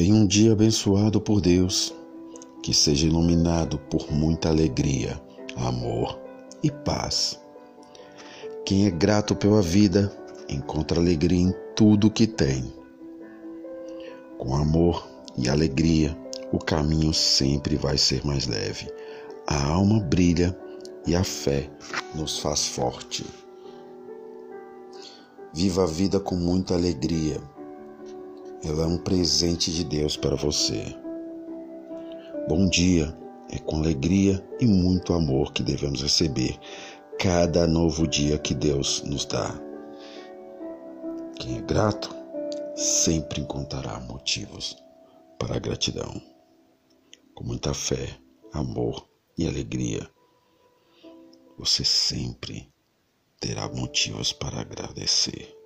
Tenha um dia abençoado por Deus, que seja iluminado por muita alegria, amor e paz. Quem é grato pela vida encontra alegria em tudo que tem. Com amor e alegria, o caminho sempre vai ser mais leve. A alma brilha e a fé nos faz forte. Viva a vida com muita alegria ela é um presente de Deus para você. Bom dia, é com alegria e muito amor que devemos receber cada novo dia que Deus nos dá. Quem é grato sempre encontrará motivos para a gratidão. Com muita fé, amor e alegria, você sempre terá motivos para agradecer.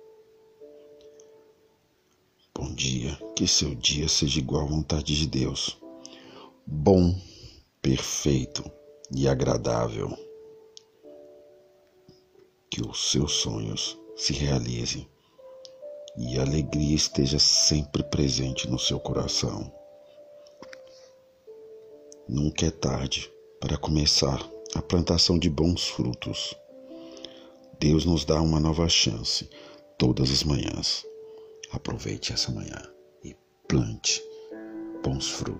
Dia, que seu dia seja igual à vontade de Deus. Bom, perfeito e agradável. Que os seus sonhos se realizem e a alegria esteja sempre presente no seu coração. Nunca é tarde para começar a plantação de bons frutos. Deus nos dá uma nova chance todas as manhãs. Aproveite essa manhã e plante bons frutos.